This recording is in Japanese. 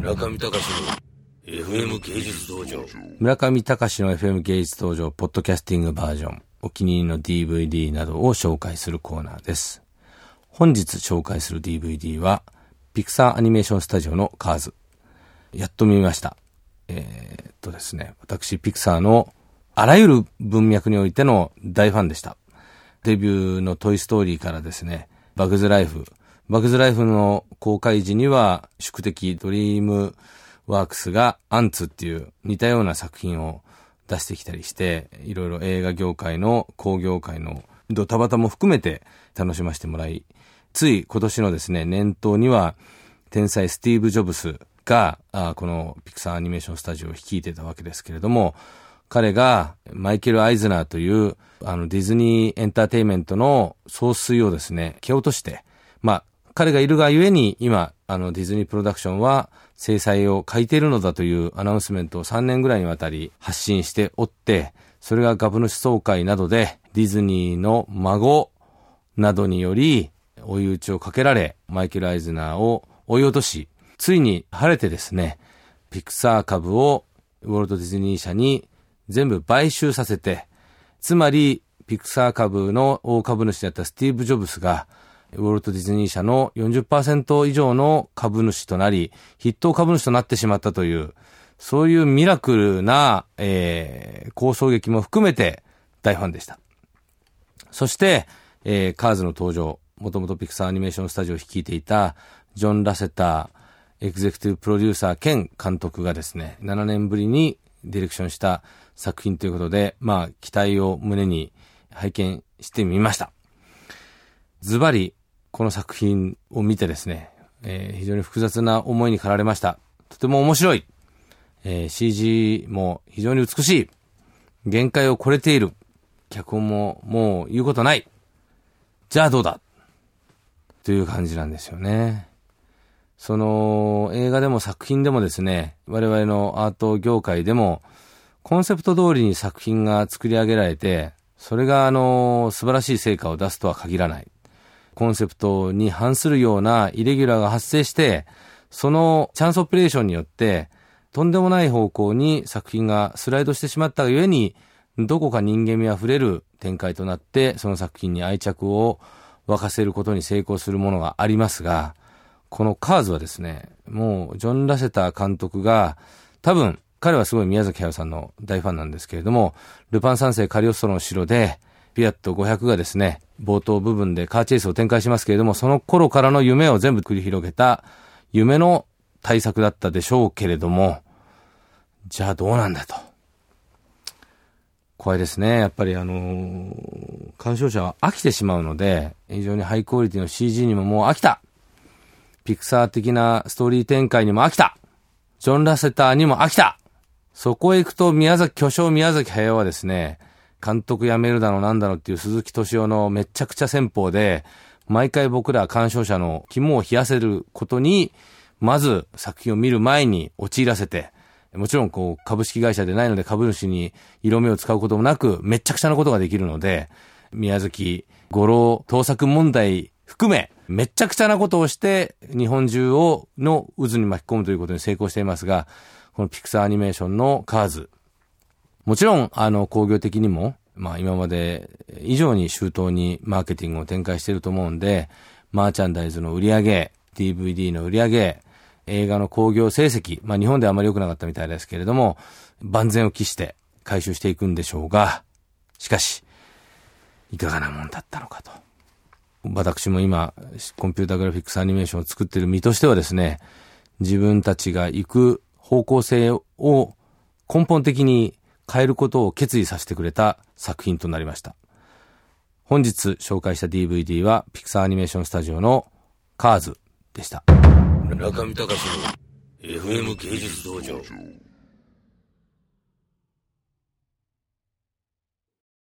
村上隆の FM 芸術道場。村上隆の FM 芸術道場ポッドキャスティングバージョン、お気に入りの DVD などを紹介するコーナーです。本日紹介する DVD は、ピクサーアニメーションスタジオのカーズ。やっと見ました。えーっとですね、私、ピクサーのあらゆる文脈においての大ファンでした。デビューのトイストーリーからですね、バグズライフ。バグズライフの公開時には宿敵ドリームワークスがアンツっていう似たような作品を出してきたりして、いろいろ映画業界の興行界のドタバタも含めて楽しませてもらい、つい今年のですね、年頭には天才スティーブ・ジョブスが、あこのピクサーアニメーションスタジオを率いてたわけですけれども、彼がマイケル・アイズナーというあのディズニーエンターテイメントの総帥をですね、蹴落として、まあ、彼がいるがゆえに今、あのディズニープロダクションは制裁を書いているのだというアナウンスメントを3年ぐらいにわたり発信しておって、それが株主総会などでディズニーの孫などにより追い打ちをかけられ、マイケル・アイズナーを追い落とし、ついに晴れてですね、ピクサー株をウォルト・ディズニー社に全部買収させて、つまり、ピクサー株の大株主であったスティーブ・ジョブスが、ウォルト・ディズニー社の40%以上の株主となり、筆頭株主となってしまったという、そういうミラクルな、えー、構想劇も含めて大ファンでした。そして、えー、カーズの登場、もともとピクサーアニメーションスタジオを率いていた、ジョン・ラセター、エグゼクティブプロデューサー兼監督がですね、7年ぶりにディレクションした作品ということで、まあ、期待を胸に拝見してみました。ズバリ、この作品を見てですね、えー非常に複雑な思いに駆られました。とても面白い。えー CG も非常に美しい。限界を超れている。脚本ももう言うことない。じゃあどうだ？という感じなんですよね。その映画でも作品でもですね、我々のアート業界でも、コンセプト通りに作品が作り上げられて、それがあの、素晴らしい成果を出すとは限らない。コンセプトに反するようなイレギュラーが発生して、そのチャンスオペレーションによって、とんでもない方向に作品がスライドしてしまったがゆえに、どこか人間味あふれる展開となって、その作品に愛着を沸かせることに成功するものがありますが、このカーズはですね、もうジョン・ラセター監督が、多分、彼はすごい宮崎駿さんの大ファンなんですけれども、ルパン三世カリオストロの城で、フィアット500がですね、冒頭部分でカーチェイスを展開しますけれども、その頃からの夢を全部繰り広げた夢の対策だったでしょうけれども、じゃあどうなんだと。怖いですね。やっぱりあのー鑑賞者は飽きてしまうので、非常にハイクオリティの CG にももう飽きた。ピクサー的なストーリー展開にも飽きた。ジョン・ラセターにも飽きた。そこへ行くと宮崎、巨匠宮崎駿はですね、監督辞めるだのなんだのっていう鈴木敏夫のめちゃくちゃ戦法で、毎回僕ら鑑賞者の肝を冷やせることに、まず作品を見る前に陥らせて、もちろんこう株式会社でないので株主に色目を使うこともなく、めっちゃくちゃなことができるので、宮崎五郎盗作問題含め、めっちゃくちゃなことをして、日本中をの渦に巻き込むということに成功していますが、このピクサーアニメーションのカーズ。もちろん、あの、工業的にも、まあ今まで以上に周到にマーケティングを展開していると思うんで、マーチャンダイズの売り上げ、DVD の売り上げ、映画の興行成績、まあ日本ではあまり良くなかったみたいですけれども、万全を期して回収していくんでしょうが、しかし、いかがなもんだったのかと。私も今、コンピュータグラフィックスアニメーションを作っている身としてはですね、自分たちが行く方向性を根本的に変えることを決意させてくれた作品となりました。本日紹介した DVD はピクサーアニメーションスタジオのカーズでした。村上隆の FM 芸術道場。